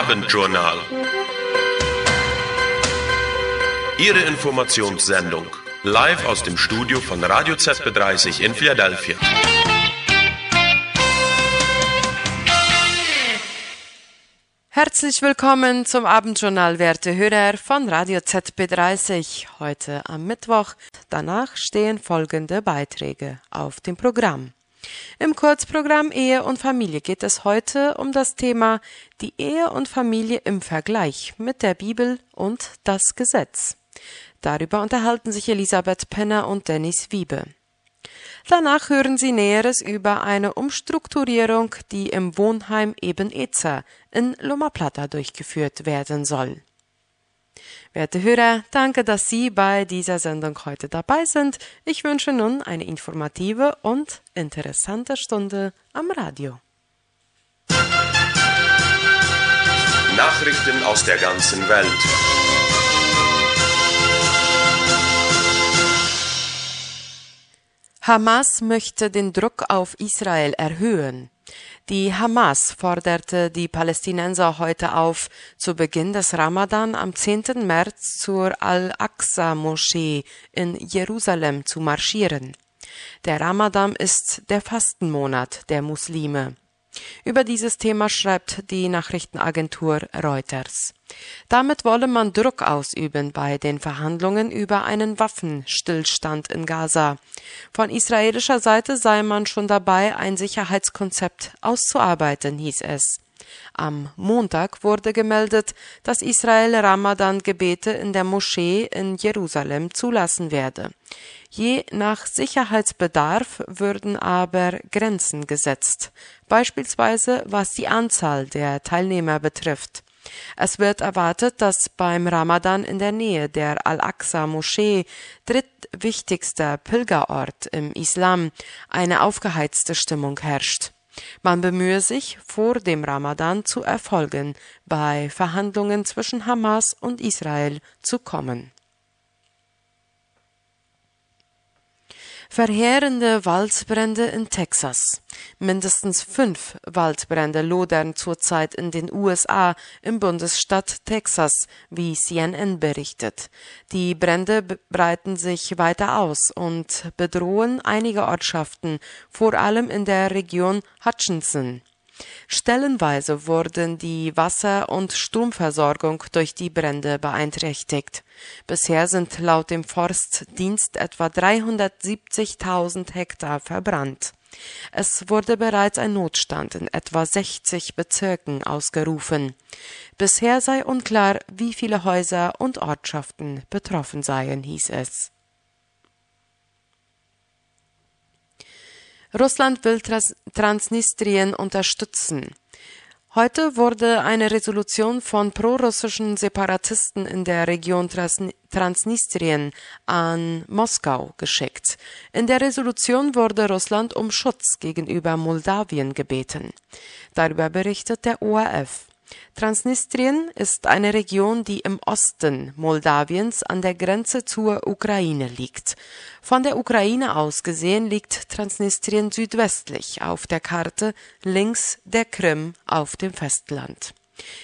Abendjournal. Ihre Informationssendung live aus dem Studio von Radio ZB30 in Philadelphia. Herzlich willkommen zum Abendjournal, werte Hörer von Radio ZB30. Heute am Mittwoch. Danach stehen folgende Beiträge auf dem Programm. Im Kurzprogramm Ehe und Familie geht es heute um das Thema die Ehe und Familie im Vergleich mit der Bibel und das Gesetz. Darüber unterhalten sich Elisabeth Penner und Dennis Wiebe. Danach hören Sie Näheres über eine Umstrukturierung, die im Wohnheim Eben-Ezer in Loma Plata durchgeführt werden soll. Werte Hörer, danke, dass Sie bei dieser Sendung heute dabei sind. Ich wünsche nun eine informative und interessante Stunde am Radio. Nachrichten aus der ganzen Welt. Hamas möchte den Druck auf Israel erhöhen. Die Hamas forderte die Palästinenser heute auf, zu Beginn des Ramadan am 10. März zur Al-Aqsa-Moschee in Jerusalem zu marschieren. Der Ramadan ist der Fastenmonat der Muslime. Über dieses Thema schreibt die Nachrichtenagentur Reuters. Damit wolle man Druck ausüben bei den Verhandlungen über einen Waffenstillstand in Gaza. Von israelischer Seite sei man schon dabei, ein Sicherheitskonzept auszuarbeiten, hieß es. Am Montag wurde gemeldet, dass Israel Ramadan-Gebete in der Moschee in Jerusalem zulassen werde. Je nach Sicherheitsbedarf würden aber Grenzen gesetzt, beispielsweise was die Anzahl der Teilnehmer betrifft. Es wird erwartet, dass beim Ramadan in der Nähe der Al-Aqsa-Moschee, drittwichtigster Pilgerort im Islam, eine aufgeheizte Stimmung herrscht. Man bemühe sich, vor dem Ramadan zu Erfolgen bei Verhandlungen zwischen Hamas und Israel zu kommen. Verheerende Waldbrände in Texas. Mindestens fünf Waldbrände lodern zurzeit in den USA im Bundesstaat Texas, wie CNN berichtet. Die Brände breiten sich weiter aus und bedrohen einige Ortschaften, vor allem in der Region Hutchinson. Stellenweise wurden die Wasser- und Stromversorgung durch die Brände beeinträchtigt. Bisher sind laut dem Forstdienst etwa 370.000 Hektar verbrannt. Es wurde bereits ein Notstand in etwa 60 Bezirken ausgerufen. Bisher sei unklar, wie viele Häuser und Ortschaften betroffen seien, hieß es. Russland will Transnistrien unterstützen. Heute wurde eine Resolution von prorussischen Separatisten in der Region Transnistrien an Moskau geschickt. In der Resolution wurde Russland um Schutz gegenüber Moldawien gebeten. Darüber berichtet der ORF. Transnistrien ist eine Region, die im Osten Moldawiens an der Grenze zur Ukraine liegt. Von der Ukraine aus gesehen liegt Transnistrien südwestlich auf der Karte links der Krim auf dem Festland.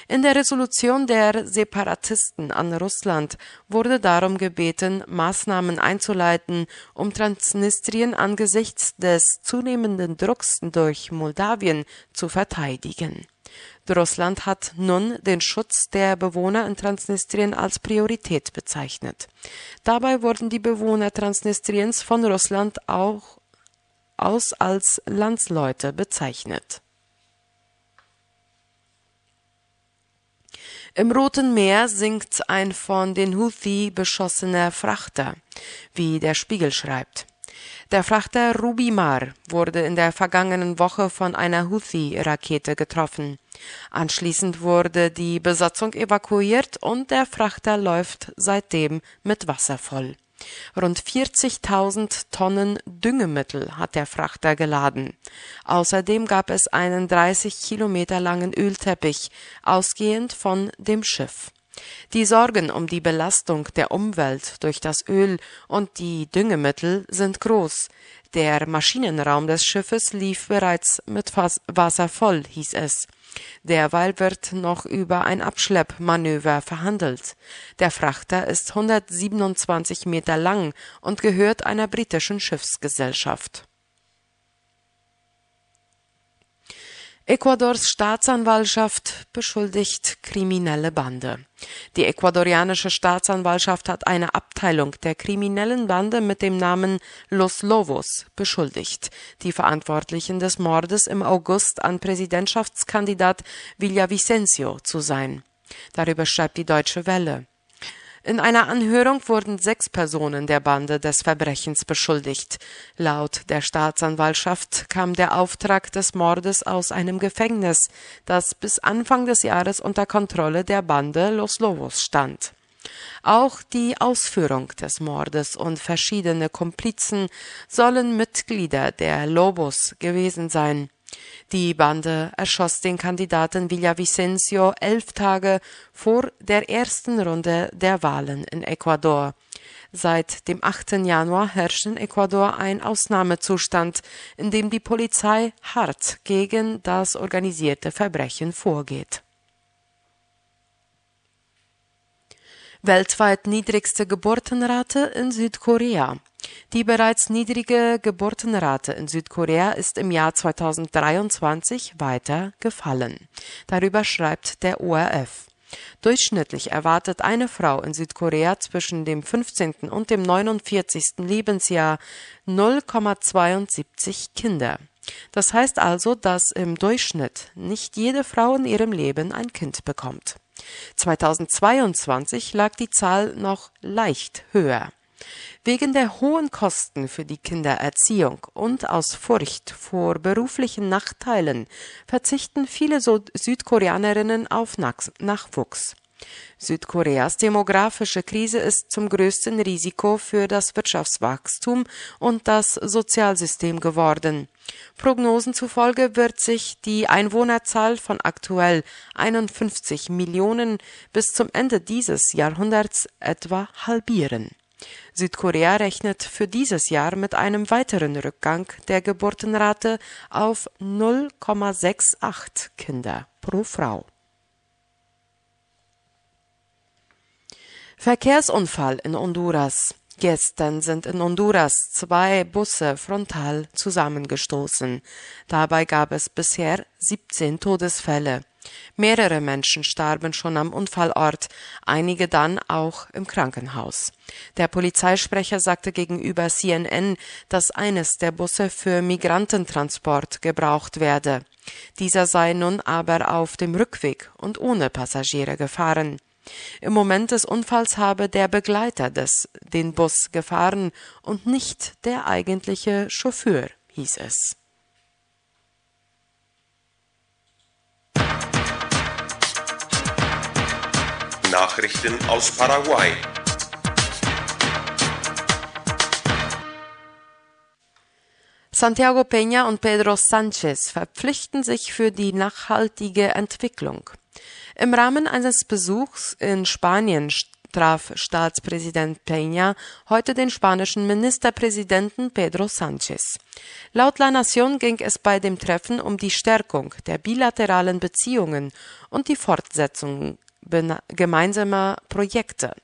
In der Resolution der Separatisten an Russland wurde darum gebeten, Maßnahmen einzuleiten, um Transnistrien angesichts des zunehmenden Drucks durch Moldawien zu verteidigen. Russland hat nun den Schutz der Bewohner in Transnistrien als Priorität bezeichnet. Dabei wurden die Bewohner Transnistriens von Russland auch aus als Landsleute bezeichnet. Im Roten Meer sinkt ein von den Houthi beschossener Frachter, wie der Spiegel schreibt. Der Frachter Rubimar wurde in der vergangenen Woche von einer Houthi-Rakete getroffen. Anschließend wurde die Besatzung evakuiert und der Frachter läuft seitdem mit Wasser voll. Rund 40.000 Tonnen Düngemittel hat der Frachter geladen. Außerdem gab es einen 30 Kilometer langen Ölteppich, ausgehend von dem Schiff. Die Sorgen um die Belastung der Umwelt durch das Öl und die Düngemittel sind groß. Der Maschinenraum des Schiffes lief bereits mit Wasser voll, hieß es. Derweil wird noch über ein Abschleppmanöver verhandelt. Der Frachter ist 127 Meter lang und gehört einer britischen Schiffsgesellschaft. Ecuadors Staatsanwaltschaft beschuldigt kriminelle Bande. Die ecuadorianische Staatsanwaltschaft hat eine Abteilung der kriminellen Bande mit dem Namen Los Lobos beschuldigt, die Verantwortlichen des Mordes im August an Präsidentschaftskandidat Villavicencio zu sein. Darüber schreibt die Deutsche Welle. In einer Anhörung wurden sechs Personen der Bande des Verbrechens beschuldigt. Laut der Staatsanwaltschaft kam der Auftrag des Mordes aus einem Gefängnis, das bis Anfang des Jahres unter Kontrolle der Bande Los Lobos stand. Auch die Ausführung des Mordes und verschiedene Komplizen sollen Mitglieder der Lobos gewesen sein. Die Bande erschoss den Kandidaten Villavicencio elf Tage vor der ersten Runde der Wahlen in Ecuador. Seit dem 8. Januar herrscht in Ecuador ein Ausnahmezustand, in dem die Polizei hart gegen das organisierte Verbrechen vorgeht. Weltweit niedrigste Geburtenrate in Südkorea. Die bereits niedrige Geburtenrate in Südkorea ist im Jahr 2023 weiter gefallen. Darüber schreibt der ORF. Durchschnittlich erwartet eine Frau in Südkorea zwischen dem 15. und dem 49. Lebensjahr 0,72 Kinder. Das heißt also, dass im Durchschnitt nicht jede Frau in ihrem Leben ein Kind bekommt. 2022 lag die Zahl noch leicht höher. Wegen der hohen Kosten für die Kindererziehung und aus Furcht vor beruflichen Nachteilen verzichten viele Südkoreanerinnen auf Nachwuchs. Südkoreas demografische Krise ist zum größten Risiko für das Wirtschaftswachstum und das Sozialsystem geworden. Prognosen zufolge wird sich die Einwohnerzahl von aktuell 51 Millionen bis zum Ende dieses Jahrhunderts etwa halbieren. Südkorea rechnet für dieses Jahr mit einem weiteren Rückgang der Geburtenrate auf 0,68 Kinder pro Frau. Verkehrsunfall in Honduras. Gestern sind in Honduras zwei Busse frontal zusammengestoßen. Dabei gab es bisher 17 Todesfälle. Mehrere Menschen starben schon am Unfallort, einige dann auch im Krankenhaus. Der Polizeisprecher sagte gegenüber CNN, dass eines der Busse für Migrantentransport gebraucht werde. Dieser sei nun aber auf dem Rückweg und ohne Passagiere gefahren. Im Moment des Unfalls habe der Begleiter des den Bus gefahren und nicht der eigentliche Chauffeur, hieß es. Nachrichten aus Paraguay. Santiago Peña und Pedro Sánchez verpflichten sich für die nachhaltige Entwicklung. Im Rahmen eines Besuchs in Spanien traf Staatspräsident Peña heute den spanischen Ministerpräsidenten Pedro Sánchez. Laut La Nación ging es bei dem Treffen um die Stärkung der bilateralen Beziehungen und die Fortsetzung gemeinsamer Projekte.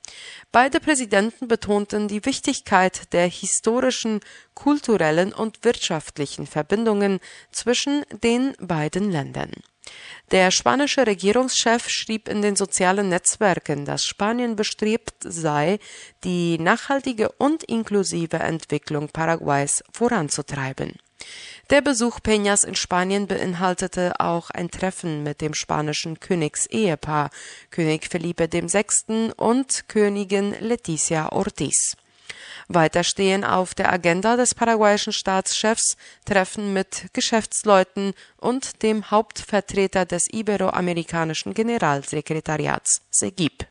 Beide Präsidenten betonten die Wichtigkeit der historischen, kulturellen und wirtschaftlichen Verbindungen zwischen den beiden Ländern. Der spanische Regierungschef schrieb in den sozialen Netzwerken, dass Spanien bestrebt sei, die nachhaltige und inklusive Entwicklung Paraguays voranzutreiben. Der Besuch Peñas in Spanien beinhaltete auch ein Treffen mit dem spanischen Königsehepaar König Felipe VI. und Königin Leticia Ortiz. Weiter stehen auf der Agenda des paraguayischen Staatschefs Treffen mit Geschäftsleuten und dem Hauptvertreter des iberoamerikanischen Generalsekretariats SEGIP.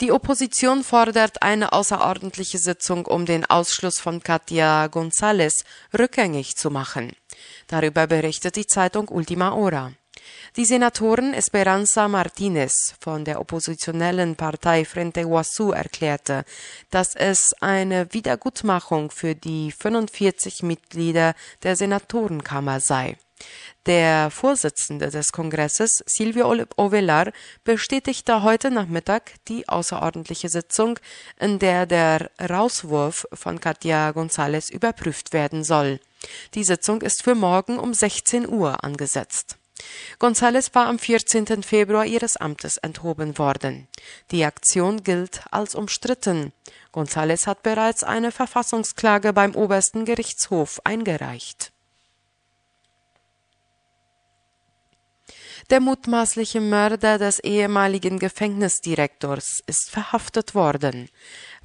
Die Opposition fordert eine außerordentliche Sitzung, um den Ausschluss von Katia González rückgängig zu machen. Darüber berichtet die Zeitung Ultima Hora. Die Senatorin Esperanza Martinez von der oppositionellen Partei Frente Guasú erklärte, dass es eine Wiedergutmachung für die 45 Mitglieder der Senatorenkammer sei. Der Vorsitzende des Kongresses, Silvio Ovelar, bestätigte heute Nachmittag die außerordentliche Sitzung, in der der Rauswurf von Katia González überprüft werden soll. Die Sitzung ist für morgen um 16 Uhr angesetzt. González war am 14. Februar ihres Amtes enthoben worden. Die Aktion gilt als umstritten. González hat bereits eine Verfassungsklage beim obersten Gerichtshof eingereicht. Der mutmaßliche Mörder des ehemaligen Gefängnisdirektors ist verhaftet worden.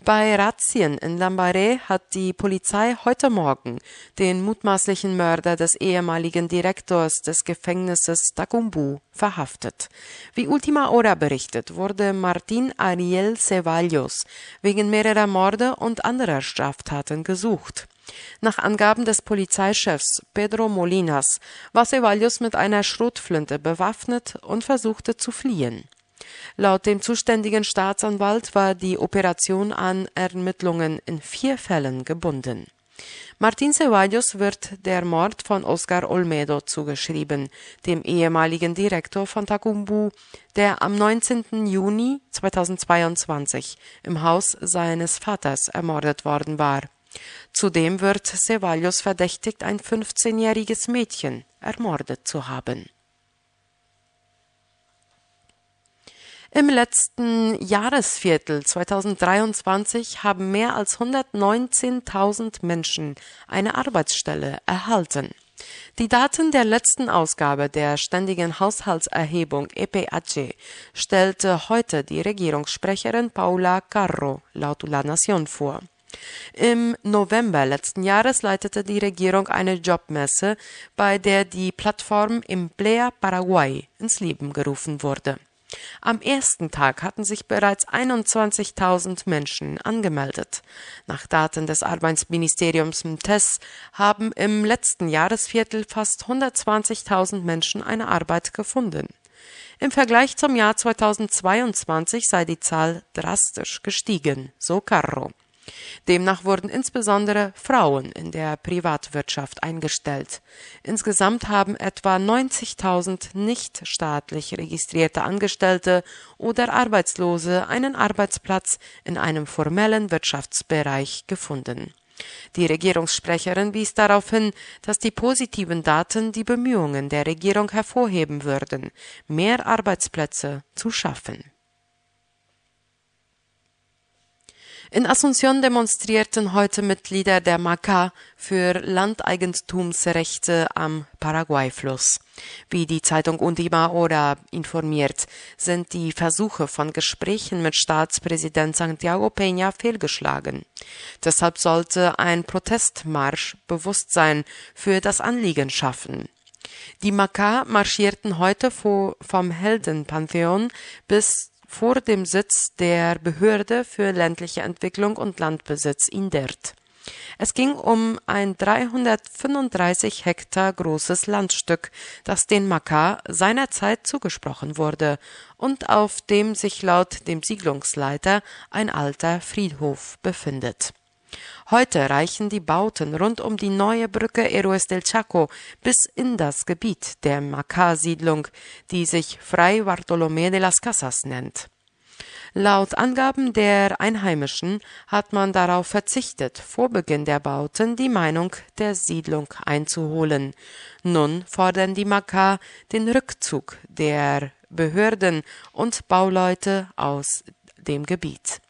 Bei Razzien in Lambaret hat die Polizei heute Morgen den mutmaßlichen Mörder des ehemaligen Direktors des Gefängnisses Takumbu verhaftet. Wie Ultima Hora berichtet, wurde Martin Ariel Ceballos wegen mehrerer Morde und anderer Straftaten gesucht. Nach Angaben des Polizeichefs Pedro Molinas war Ceballos mit einer Schrotflinte bewaffnet und versuchte zu fliehen. Laut dem zuständigen Staatsanwalt war die Operation an Ermittlungen in vier Fällen gebunden. Martin Ceballos wird der Mord von Oscar Olmedo zugeschrieben, dem ehemaligen Direktor von Takumbu, der am 19. Juni 2022 im Haus seines Vaters ermordet worden war. Zudem wird Ceballos verdächtigt, ein 15-jähriges Mädchen ermordet zu haben Im letzten Jahresviertel 2023 haben mehr als 119.000 Menschen eine Arbeitsstelle erhalten. Die Daten der letzten Ausgabe der ständigen Haushaltserhebung EPAC stellte heute die Regierungssprecherin Paula Carro laut La Nación vor. Im November letzten Jahres leitete die Regierung eine Jobmesse, bei der die Plattform Emplea Paraguay ins Leben gerufen wurde. Am ersten Tag hatten sich bereits 21.000 Menschen angemeldet. Nach Daten des Arbeitsministeriums MTES haben im letzten Jahresviertel fast 120.000 Menschen eine Arbeit gefunden. Im Vergleich zum Jahr 2022 sei die Zahl drastisch gestiegen, so Carro. Demnach wurden insbesondere Frauen in der Privatwirtschaft eingestellt. Insgesamt haben etwa 90.000 nicht staatlich registrierte Angestellte oder Arbeitslose einen Arbeitsplatz in einem formellen Wirtschaftsbereich gefunden. Die Regierungssprecherin wies darauf hin, dass die positiven Daten die Bemühungen der Regierung hervorheben würden, mehr Arbeitsplätze zu schaffen In Asunción demonstrierten heute Mitglieder der MACA für Landeigentumsrechte am Paraguay-Fluss. Wie die Zeitung Undima Hora informiert, sind die Versuche von Gesprächen mit Staatspräsident Santiago Peña fehlgeschlagen. Deshalb sollte ein Protestmarsch Bewusstsein für das Anliegen schaffen. Die Maka marschierten heute vom Heldenpantheon bis vor dem Sitz der Behörde für ländliche Entwicklung und Landbesitz in Dert. Es ging um ein 335 Hektar großes Landstück, das den Makar seinerzeit zugesprochen wurde und auf dem sich laut dem Siedlungsleiter ein alter Friedhof befindet Heute reichen die Bauten rund um die neue Brücke Héroes del Chaco bis in das Gebiet der Macá-Siedlung, die sich Fray Bartolomé de las Casas nennt. Laut Angaben der Einheimischen hat man darauf verzichtet, vor Beginn der Bauten die Meinung der Siedlung einzuholen. Nun fordern die Macá den Rückzug der Behörden und Bauleute aus dem Gebiet.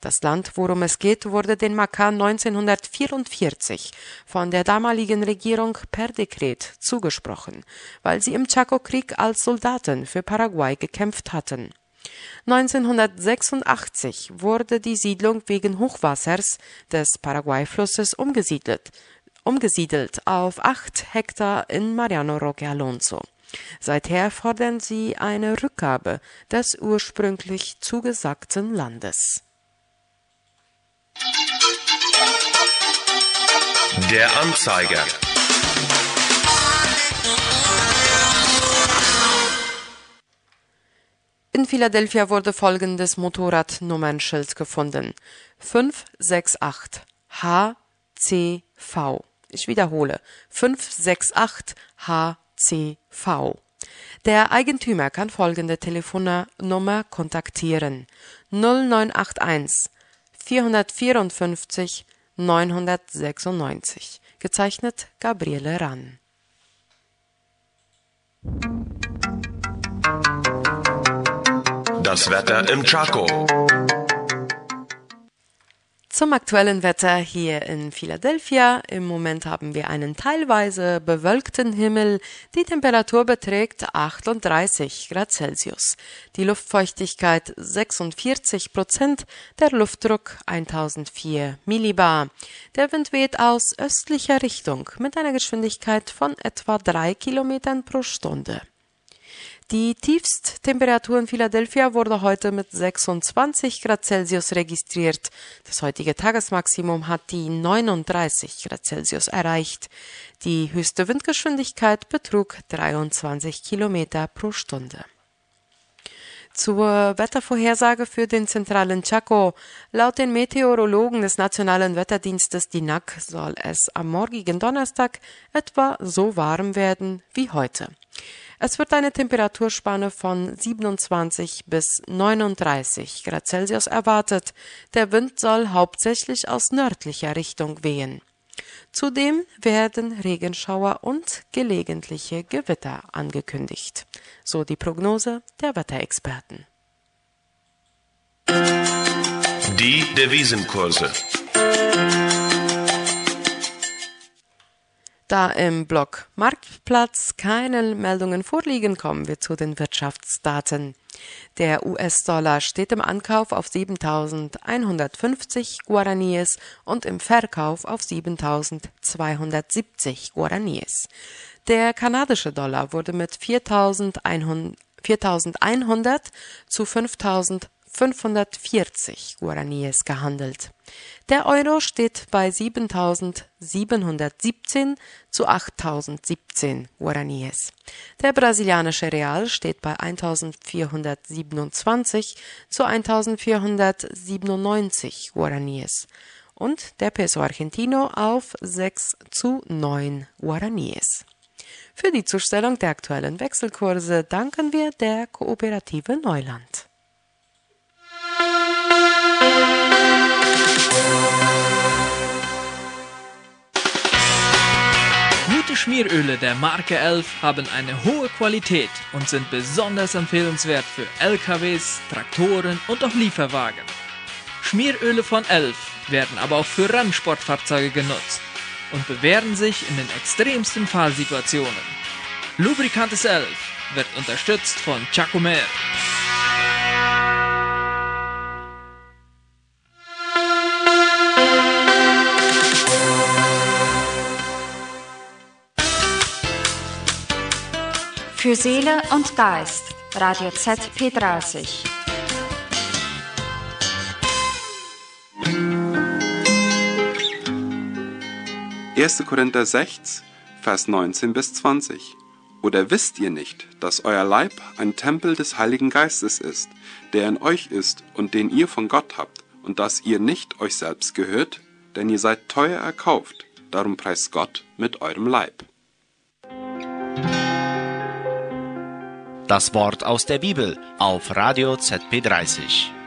Das Land, worum es geht, wurde den Makan 1944 von der damaligen Regierung per Dekret zugesprochen, weil sie im Chaco-Krieg als Soldaten für Paraguay gekämpft hatten. 1986 wurde die Siedlung wegen Hochwassers des Paraguay-Flusses umgesiedelt, umgesiedelt auf acht Hektar in Mariano Roque Alonso. Seither fordern sie eine Rückgabe des ursprünglich zugesagten Landes. Der Anzeiger. In Philadelphia wurde folgendes Motorradnummernschild gefunden. 568 HCV. Ich wiederhole. 568 HCV. Der Eigentümer kann folgende Telefonnummer kontaktieren. 0981 454 996. Gezeichnet Gabriele Rann. Das Wetter im Chaco. Zum aktuellen Wetter hier in Philadelphia. Im Moment haben wir einen teilweise bewölkten Himmel. Die Temperatur beträgt 38 Grad Celsius. Die Luftfeuchtigkeit 46 Prozent. Der Luftdruck 1004 Millibar. Der Wind weht aus östlicher Richtung mit einer Geschwindigkeit von etwa drei Kilometern pro Stunde. Die Tiefsttemperatur in Philadelphia wurde heute mit 26 Grad Celsius registriert. Das heutige Tagesmaximum hat die 39 Grad Celsius erreicht. Die höchste Windgeschwindigkeit betrug 23 Kilometer pro Stunde. Zur Wettervorhersage für den zentralen Chaco. Laut den Meteorologen des Nationalen Wetterdienstes DINAC soll es am morgigen Donnerstag etwa so warm werden wie heute. Es wird eine Temperaturspanne von 27 bis 39 Grad Celsius erwartet. Der Wind soll hauptsächlich aus nördlicher Richtung wehen. Zudem werden Regenschauer und gelegentliche Gewitter angekündigt, so die Prognose der Wetterexperten. Die Devisenkurse. Da im Block Marktplatz keine Meldungen vorliegen, kommen wir zu den Wirtschaftsdaten. Der US-Dollar steht im Ankauf auf 7.150 Guaraníes und im Verkauf auf 7.270 Guaraníes. Der kanadische Dollar wurde mit 4.100 zu 5.540 Guaraníes gehandelt. Der Euro steht bei 7.717 zu 8.017 Guaraníes. Der brasilianische Real steht bei 1.427 zu 1.497 Guaraníes und der Peso Argentino auf 6 zu 9 Guaraníes. Für die Zustellung der aktuellen Wechselkurse danken wir der Kooperative Neuland. Schmieröle der Marke 11 haben eine hohe Qualität und sind besonders empfehlenswert für LKWs, Traktoren und auch Lieferwagen. Schmieröle von 11 werden aber auch für Rennsportfahrzeuge genutzt und bewähren sich in den extremsten Fahrsituationen. Lubricantes 11 wird unterstützt von Chacomer. Für Seele und Geist, Radio ZP30. Erste Korinther 6, Vers 19 bis 20. Oder wisst ihr nicht, dass euer Leib ein Tempel des Heiligen Geistes ist, der in euch ist und den ihr von Gott habt, und dass ihr nicht euch selbst gehört, denn ihr seid teuer erkauft, darum preist Gott mit eurem Leib. Das Wort aus der Bibel auf Radio ZP30.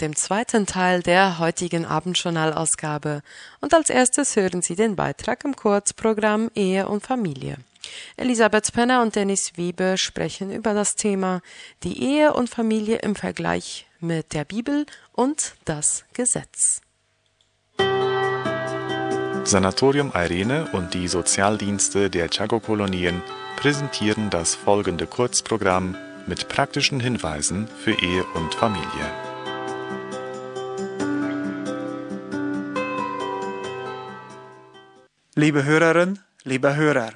dem zweiten Teil der heutigen Abendjournalausgabe. Und als erstes hören Sie den Beitrag im Kurzprogramm Ehe und Familie. Elisabeth Penner und Dennis Wiebe sprechen über das Thema die Ehe und Familie im Vergleich mit der Bibel und das Gesetz. Sanatorium Irene und die Sozialdienste der Chaco-Kolonien präsentieren das folgende Kurzprogramm mit praktischen Hinweisen für Ehe und Familie. Liebe Hörerinnen, liebe Hörer,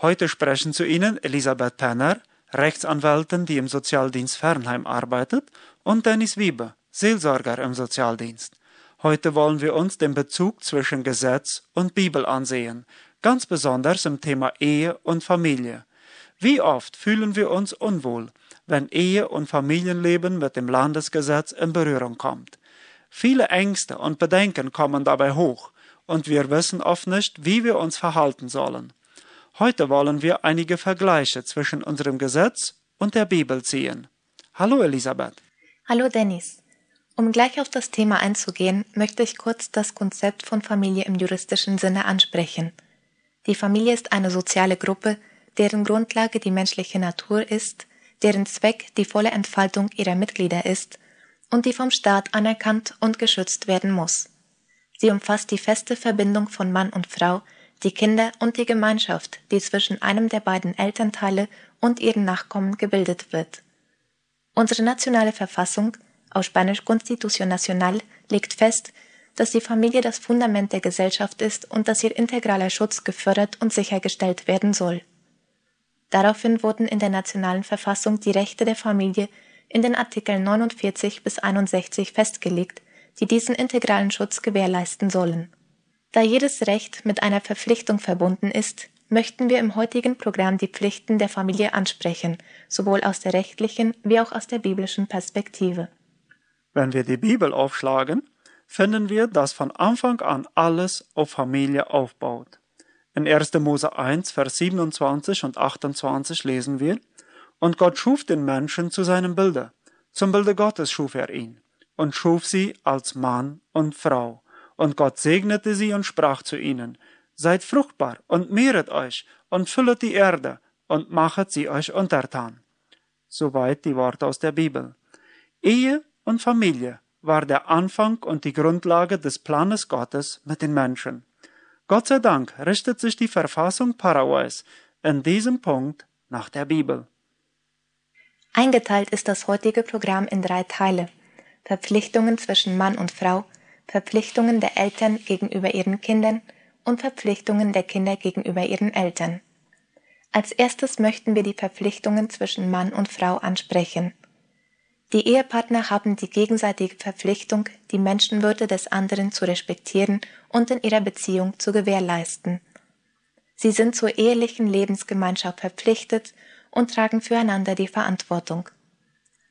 heute sprechen zu Ihnen Elisabeth Penner, Rechtsanwältin, die im Sozialdienst Fernheim arbeitet, und Dennis Wiebe, Seelsorger im Sozialdienst. Heute wollen wir uns den Bezug zwischen Gesetz und Bibel ansehen, ganz besonders im Thema Ehe und Familie. Wie oft fühlen wir uns unwohl, wenn Ehe und Familienleben mit dem Landesgesetz in Berührung kommt. Viele Ängste und Bedenken kommen dabei hoch, und wir wissen oft nicht, wie wir uns verhalten sollen. Heute wollen wir einige Vergleiche zwischen unserem Gesetz und der Bibel ziehen. Hallo Elisabeth. Hallo Dennis. Um gleich auf das Thema einzugehen, möchte ich kurz das Konzept von Familie im juristischen Sinne ansprechen. Die Familie ist eine soziale Gruppe, deren Grundlage die menschliche Natur ist, deren Zweck die volle Entfaltung ihrer Mitglieder ist und die vom Staat anerkannt und geschützt werden muss. Sie umfasst die feste Verbindung von Mann und Frau, die Kinder und die Gemeinschaft, die zwischen einem der beiden Elternteile und ihren Nachkommen gebildet wird. Unsere nationale Verfassung aus Spanisch Constitución Nacional legt fest, dass die Familie das Fundament der Gesellschaft ist und dass ihr integraler Schutz gefördert und sichergestellt werden soll. Daraufhin wurden in der nationalen Verfassung die Rechte der Familie in den Artikeln 49 bis 61 festgelegt, die diesen integralen Schutz gewährleisten sollen. Da jedes Recht mit einer Verpflichtung verbunden ist, möchten wir im heutigen Programm die Pflichten der Familie ansprechen, sowohl aus der rechtlichen wie auch aus der biblischen Perspektive. Wenn wir die Bibel aufschlagen, finden wir, dass von Anfang an alles auf Familie aufbaut. In 1. Mose 1, Vers 27 und 28 lesen wir, Und Gott schuf den Menschen zu seinem Bilde. Zum Bilde Gottes schuf er ihn und schuf sie als Mann und Frau. Und Gott segnete sie und sprach zu ihnen, Seid fruchtbar und mehret euch und füllet die Erde und machet sie euch untertan. Soweit die Worte aus der Bibel. Ehe und Familie war der Anfang und die Grundlage des Planes Gottes mit den Menschen. Gott sei Dank richtet sich die Verfassung Paraguays in diesem Punkt nach der Bibel. Eingeteilt ist das heutige Programm in drei Teile. Verpflichtungen zwischen Mann und Frau, Verpflichtungen der Eltern gegenüber ihren Kindern und Verpflichtungen der Kinder gegenüber ihren Eltern. Als erstes möchten wir die Verpflichtungen zwischen Mann und Frau ansprechen. Die Ehepartner haben die gegenseitige Verpflichtung, die Menschenwürde des anderen zu respektieren und in ihrer Beziehung zu gewährleisten. Sie sind zur ehelichen Lebensgemeinschaft verpflichtet und tragen füreinander die Verantwortung.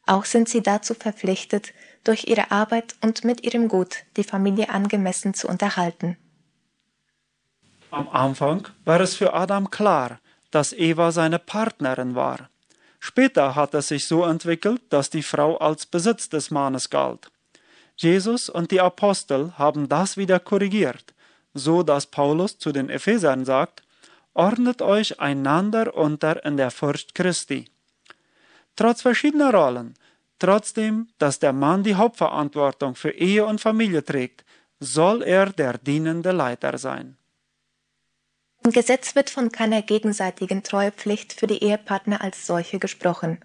Auch sind sie dazu verpflichtet, durch ihre Arbeit und mit ihrem Gut die Familie angemessen zu unterhalten. Am Anfang war es für Adam klar, dass Eva seine Partnerin war. Später hat es sich so entwickelt, dass die Frau als Besitz des Mannes galt. Jesus und die Apostel haben das wieder korrigiert, so dass Paulus zu den Ephesern sagt, ordnet euch einander unter in der Furcht Christi. Trotz verschiedener Rollen, trotzdem, dass der Mann die Hauptverantwortung für Ehe und Familie trägt, soll er der dienende Leiter sein. Im Gesetz wird von keiner gegenseitigen Treuepflicht für die Ehepartner als solche gesprochen.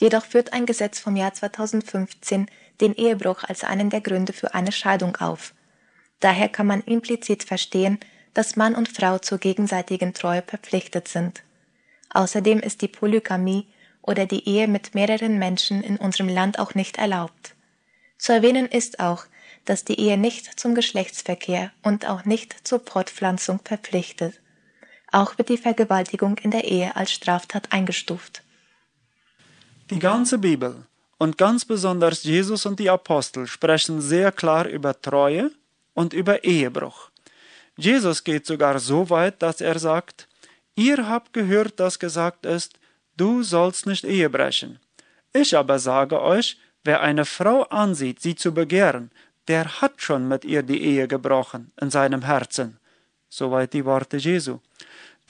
Jedoch führt ein Gesetz vom Jahr 2015 den Ehebruch als einen der Gründe für eine Scheidung auf. Daher kann man implizit verstehen, dass Mann und Frau zur gegenseitigen Treue verpflichtet sind. Außerdem ist die Polygamie oder die Ehe mit mehreren Menschen in unserem Land auch nicht erlaubt. Zu erwähnen ist auch, dass die Ehe nicht zum Geschlechtsverkehr und auch nicht zur Fortpflanzung verpflichtet. Auch wird die Vergewaltigung in der Ehe als Straftat eingestuft. Die ganze Bibel und ganz besonders Jesus und die Apostel sprechen sehr klar über Treue und über Ehebruch. Jesus geht sogar so weit, dass er sagt, ihr habt gehört, dass gesagt ist, du sollst nicht Ehe brechen. Ich aber sage euch, wer eine Frau ansieht, sie zu begehren, der hat schon mit ihr die Ehe gebrochen in seinem Herzen. Soweit die Worte Jesu.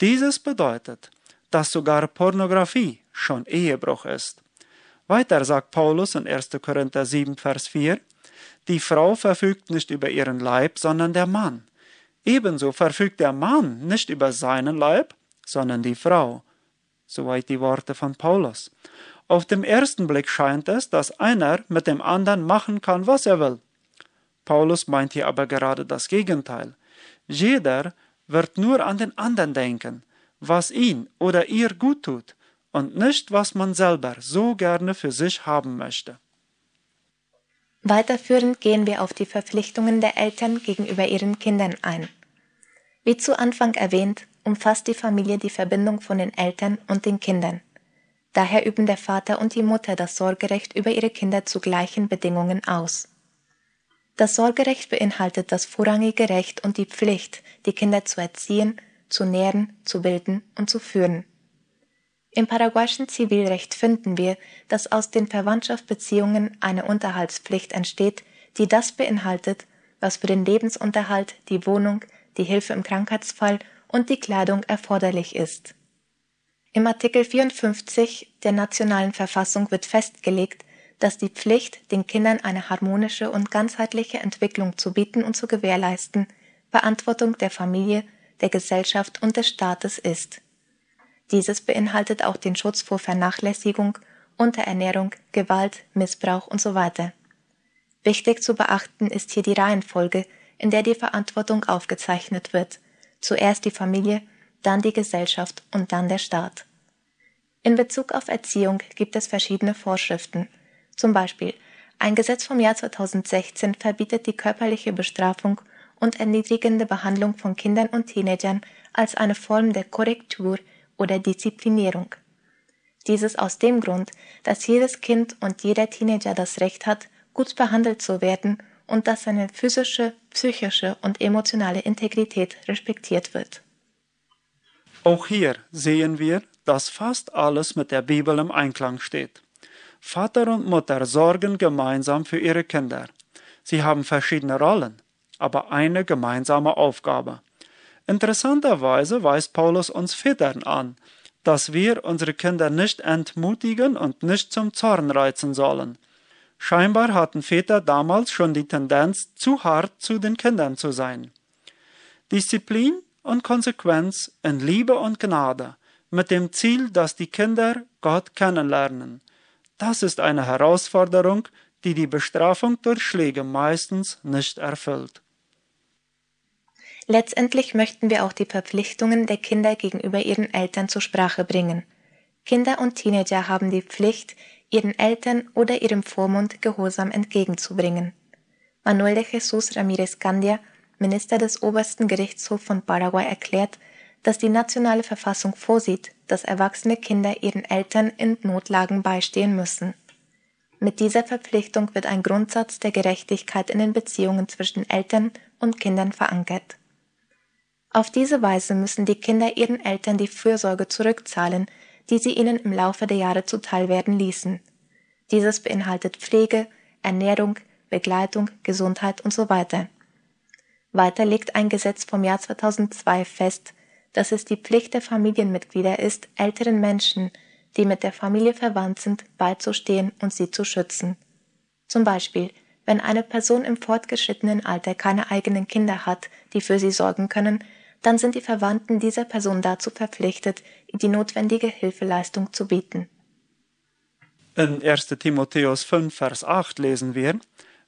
Dieses bedeutet, dass sogar Pornografie schon Ehebruch ist. Weiter sagt Paulus in 1. Korinther 7, Vers 4, die Frau verfügt nicht über ihren Leib, sondern der Mann. Ebenso verfügt der Mann nicht über seinen Leib, sondern die Frau. Soweit die Worte von Paulus. Auf dem ersten Blick scheint es, dass einer mit dem anderen machen kann, was er will. Paulus meint hier aber gerade das Gegenteil. Jeder wird nur an den anderen denken, was ihn oder ihr gut tut, und nicht, was man selber so gerne für sich haben möchte. Weiterführend gehen wir auf die Verpflichtungen der Eltern gegenüber ihren Kindern ein. Wie zu Anfang erwähnt, umfasst die Familie die Verbindung von den Eltern und den Kindern. Daher üben der Vater und die Mutter das Sorgerecht über ihre Kinder zu gleichen Bedingungen aus. Das Sorgerecht beinhaltet das vorrangige Recht und die Pflicht, die Kinder zu erziehen, zu nähren, zu bilden und zu führen. Im paraguayischen Zivilrecht finden wir, dass aus den Verwandtschaftsbeziehungen eine Unterhaltspflicht entsteht, die das beinhaltet, was für den Lebensunterhalt, die Wohnung, die Hilfe im Krankheitsfall und die Kleidung erforderlich ist. Im Artikel 54 der nationalen Verfassung wird festgelegt, dass die Pflicht, den Kindern eine harmonische und ganzheitliche Entwicklung zu bieten und zu gewährleisten, Verantwortung der Familie, der Gesellschaft und des Staates ist. Dieses beinhaltet auch den Schutz vor Vernachlässigung, Unterernährung, Gewalt, Missbrauch usw. Wichtig zu beachten ist hier die Reihenfolge, in der die Verantwortung aufgezeichnet wird. Zuerst die Familie, dann die Gesellschaft und dann der Staat. In Bezug auf Erziehung gibt es verschiedene Vorschriften. Zum Beispiel ein Gesetz vom Jahr 2016 verbietet die körperliche Bestrafung und erniedrigende Behandlung von Kindern und Teenagern als eine Form der Korrektur oder Disziplinierung. Dieses aus dem Grund, dass jedes Kind und jeder Teenager das Recht hat, gut behandelt zu werden und dass seine physische, psychische und emotionale Integrität respektiert wird. Auch hier sehen wir, dass fast alles mit der Bibel im Einklang steht. Vater und Mutter sorgen gemeinsam für ihre Kinder. Sie haben verschiedene Rollen, aber eine gemeinsame Aufgabe. Interessanterweise weist Paulus uns Vätern an, dass wir unsere Kinder nicht entmutigen und nicht zum Zorn reizen sollen. Scheinbar hatten Väter damals schon die Tendenz, zu hart zu den Kindern zu sein. Disziplin und Konsequenz in Liebe und Gnade, mit dem Ziel, dass die Kinder Gott kennenlernen. Das ist eine Herausforderung, die die Bestrafung durch Schläge meistens nicht erfüllt. Letztendlich möchten wir auch die Verpflichtungen der Kinder gegenüber ihren Eltern zur Sprache bringen. Kinder und Teenager haben die Pflicht, ihren Eltern oder ihrem Vormund Gehorsam entgegenzubringen. Manuel de Jesus Ramirez Candia, Minister des obersten Gerichtshofs von Paraguay, erklärt, dass die nationale Verfassung vorsieht, dass erwachsene Kinder ihren Eltern in Notlagen beistehen müssen. Mit dieser Verpflichtung wird ein Grundsatz der Gerechtigkeit in den Beziehungen zwischen Eltern und Kindern verankert. Auf diese Weise müssen die Kinder ihren Eltern die Fürsorge zurückzahlen, die sie ihnen im Laufe der Jahre zuteilwerden ließen. Dieses beinhaltet Pflege, Ernährung, Begleitung, Gesundheit und so weiter. Weiter legt ein Gesetz vom Jahr 2002 fest, dass es die Pflicht der Familienmitglieder ist, älteren Menschen, die mit der Familie verwandt sind, beizustehen und sie zu schützen. Zum Beispiel, wenn eine Person im fortgeschrittenen Alter keine eigenen Kinder hat, die für sie sorgen können, dann sind die Verwandten dieser Person dazu verpflichtet, die notwendige Hilfeleistung zu bieten. In 1. Timotheus 5, Vers 8 lesen wir,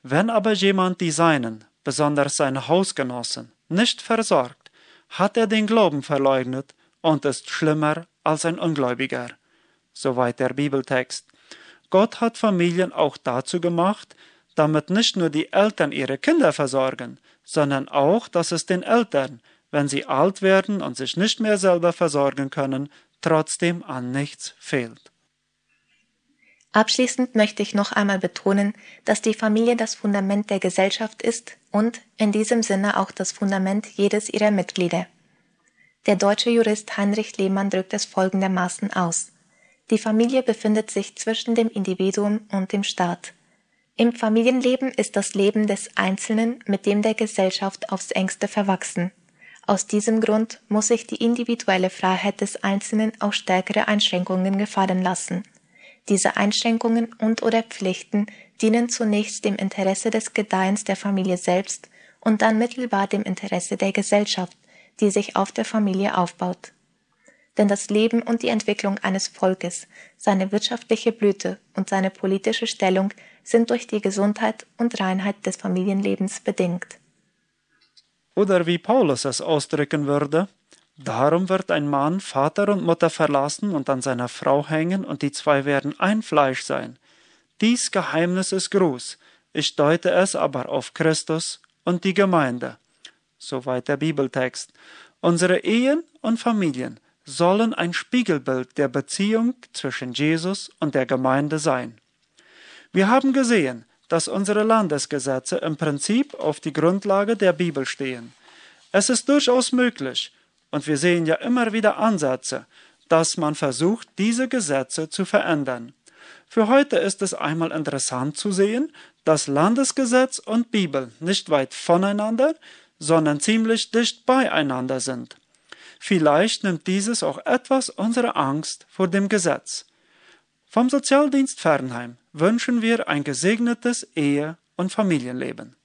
Wenn aber jemand die Seinen, besonders seine Hausgenossen, nicht versorgt, hat er den Glauben verleugnet und ist schlimmer als ein Ungläubiger. Soweit der Bibeltext. Gott hat Familien auch dazu gemacht, damit nicht nur die Eltern ihre Kinder versorgen, sondern auch, dass es den Eltern, wenn sie alt werden und sich nicht mehr selber versorgen können, trotzdem an nichts fehlt. Abschließend möchte ich noch einmal betonen, dass die Familie das Fundament der Gesellschaft ist und in diesem Sinne auch das Fundament jedes ihrer Mitglieder. Der deutsche Jurist Heinrich Lehmann drückt es folgendermaßen aus. Die Familie befindet sich zwischen dem Individuum und dem Staat. Im Familienleben ist das Leben des Einzelnen mit dem der Gesellschaft aufs engste verwachsen. Aus diesem Grund muss sich die individuelle Freiheit des Einzelnen auch stärkere Einschränkungen gefallen lassen. Diese Einschränkungen und oder Pflichten dienen zunächst dem Interesse des Gedeihens der Familie selbst und dann mittelbar dem Interesse der Gesellschaft, die sich auf der Familie aufbaut. Denn das Leben und die Entwicklung eines Volkes, seine wirtschaftliche Blüte und seine politische Stellung sind durch die Gesundheit und Reinheit des Familienlebens bedingt. Oder wie Paulus es ausdrücken würde, darum wird ein Mann Vater und Mutter verlassen und an seiner Frau hängen, und die zwei werden ein Fleisch sein. Dies Geheimnis ist groß, Ich deute es aber auf Christus und die Gemeinde. Soweit der Bibeltext. Unsere Ehen und Familien sollen ein Spiegelbild der Beziehung zwischen Jesus und der Gemeinde sein. Wir haben gesehen, dass unsere Landesgesetze im Prinzip auf die Grundlage der Bibel stehen. Es ist durchaus möglich, und wir sehen ja immer wieder Ansätze, dass man versucht, diese Gesetze zu verändern. Für heute ist es einmal interessant zu sehen, dass Landesgesetz und Bibel nicht weit voneinander, sondern ziemlich dicht beieinander sind. Vielleicht nimmt dieses auch etwas unsere Angst vor dem Gesetz. Vom Sozialdienst Fernheim wünschen wir ein gesegnetes Ehe- und Familienleben.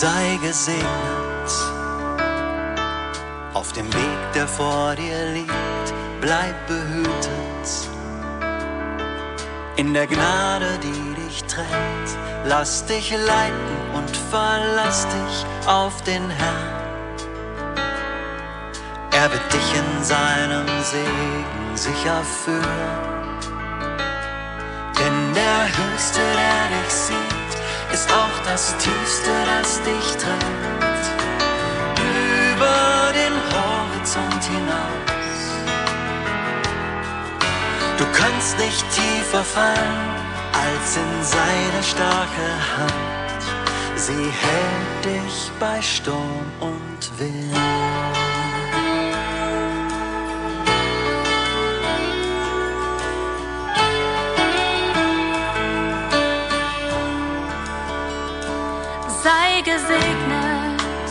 Sei gesegnet auf dem Weg, der vor dir liegt. Bleib behütet in der Gnade, die dich trägt. Lass dich leiten und verlass dich auf den Herrn. Er wird dich in seinem Segen sicher führen. Denn der Höchste, der ist auch das Tiefste, das dich trägt. Über den Horizont hinaus. Du kannst nicht tiefer fallen als in seine starke Hand. Sie hält dich bei Sturm und Wind. Sei gesegnet.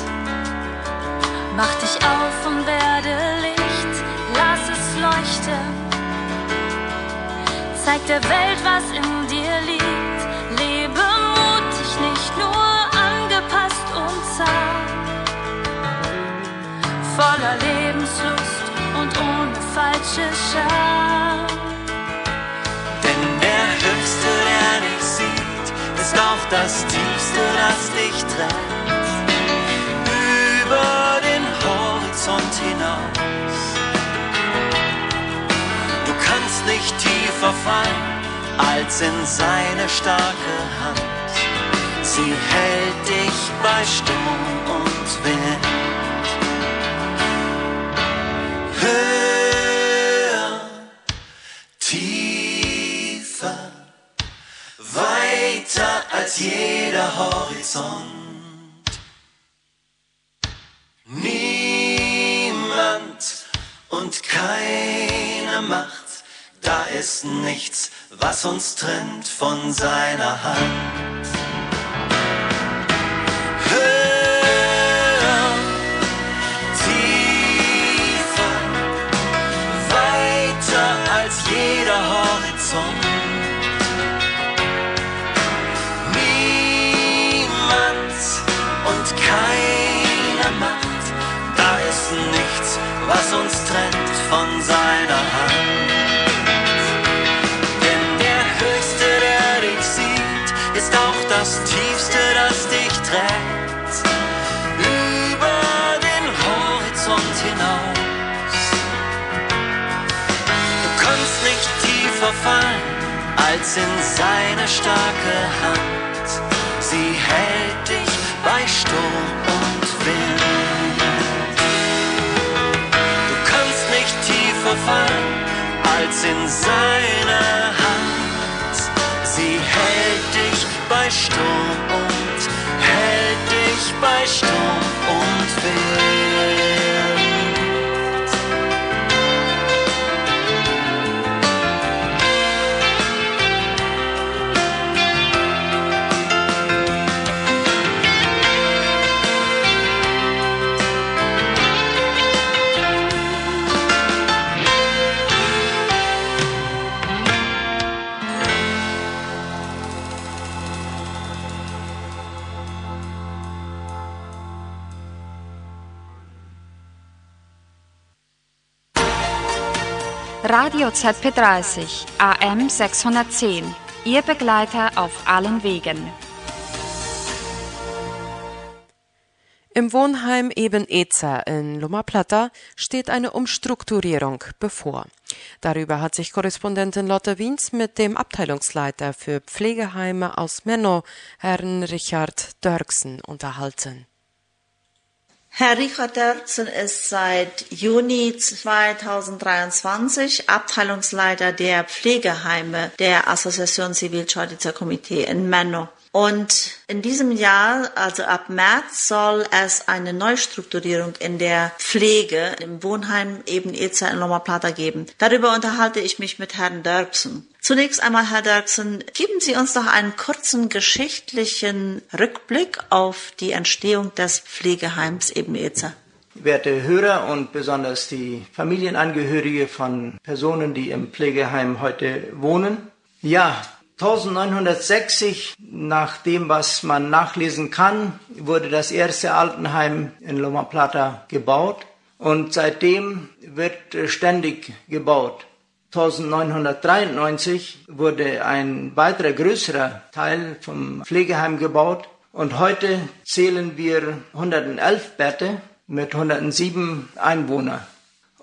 Mach dich auf und werde Licht, lass es leuchten. Zeig der Welt, was in dir liegt. Lebe mutig, nicht nur angepasst und zart. Voller Lebenslust und ohne falsche Scham. Das Tiefste, das dich trägt. Über den Horizont hinaus. Du kannst nicht tiefer fallen als in seine starke Hand. Sie hält dich bei Sturm und Wind. Höher, jeder Horizont. Niemand und keine Macht, da ist nichts, was uns trennt von seiner Hand. Tiefer, weiter als jeder Horizont. Und keine Macht, da ist nichts, was uns trennt von seiner Hand. Denn der Höchste, der dich sieht, ist auch das Tiefste, das dich trägt. Über den Horizont hinaus. Du kannst nicht tiefer fallen als in seine starke Hand. Sie hält bei Sturm und Wind. Du kannst nicht tiefer fallen als in seine Hand. Sie hält dich bei Sturm und hält dich bei Sturm und Wind. Radio ZP30 AM 610. Ihr Begleiter auf allen Wegen. Im Wohnheim Eben Ezer in Loma steht eine Umstrukturierung bevor. Darüber hat sich Korrespondentin Lotte Wiens mit dem Abteilungsleiter für Pflegeheime aus Menno, Herrn Richard Dörksen, unterhalten. Herr Richard Dörksen ist seit Juni 2023 Abteilungsleiter der Pflegeheime der Association Civil Charitas Komitee in Menno. Und in diesem Jahr, also ab März, soll es eine Neustrukturierung in der Pflege im Wohnheim eben Eza in Loma Plata geben. Darüber unterhalte ich mich mit Herrn Dirksen. Zunächst einmal, Herr Dirksen, geben Sie uns doch einen kurzen geschichtlichen Rückblick auf die Entstehung des Pflegeheims eben Eza. Werte Hörer und besonders die Familienangehörige von Personen, die im Pflegeheim heute wohnen. Ja, 1960, nach dem, was man nachlesen kann, wurde das erste Altenheim in Loma Plata gebaut und seitdem wird ständig gebaut. 1993 wurde ein weiterer größerer Teil vom Pflegeheim gebaut und heute zählen wir 111 Bette mit 107 Einwohnern.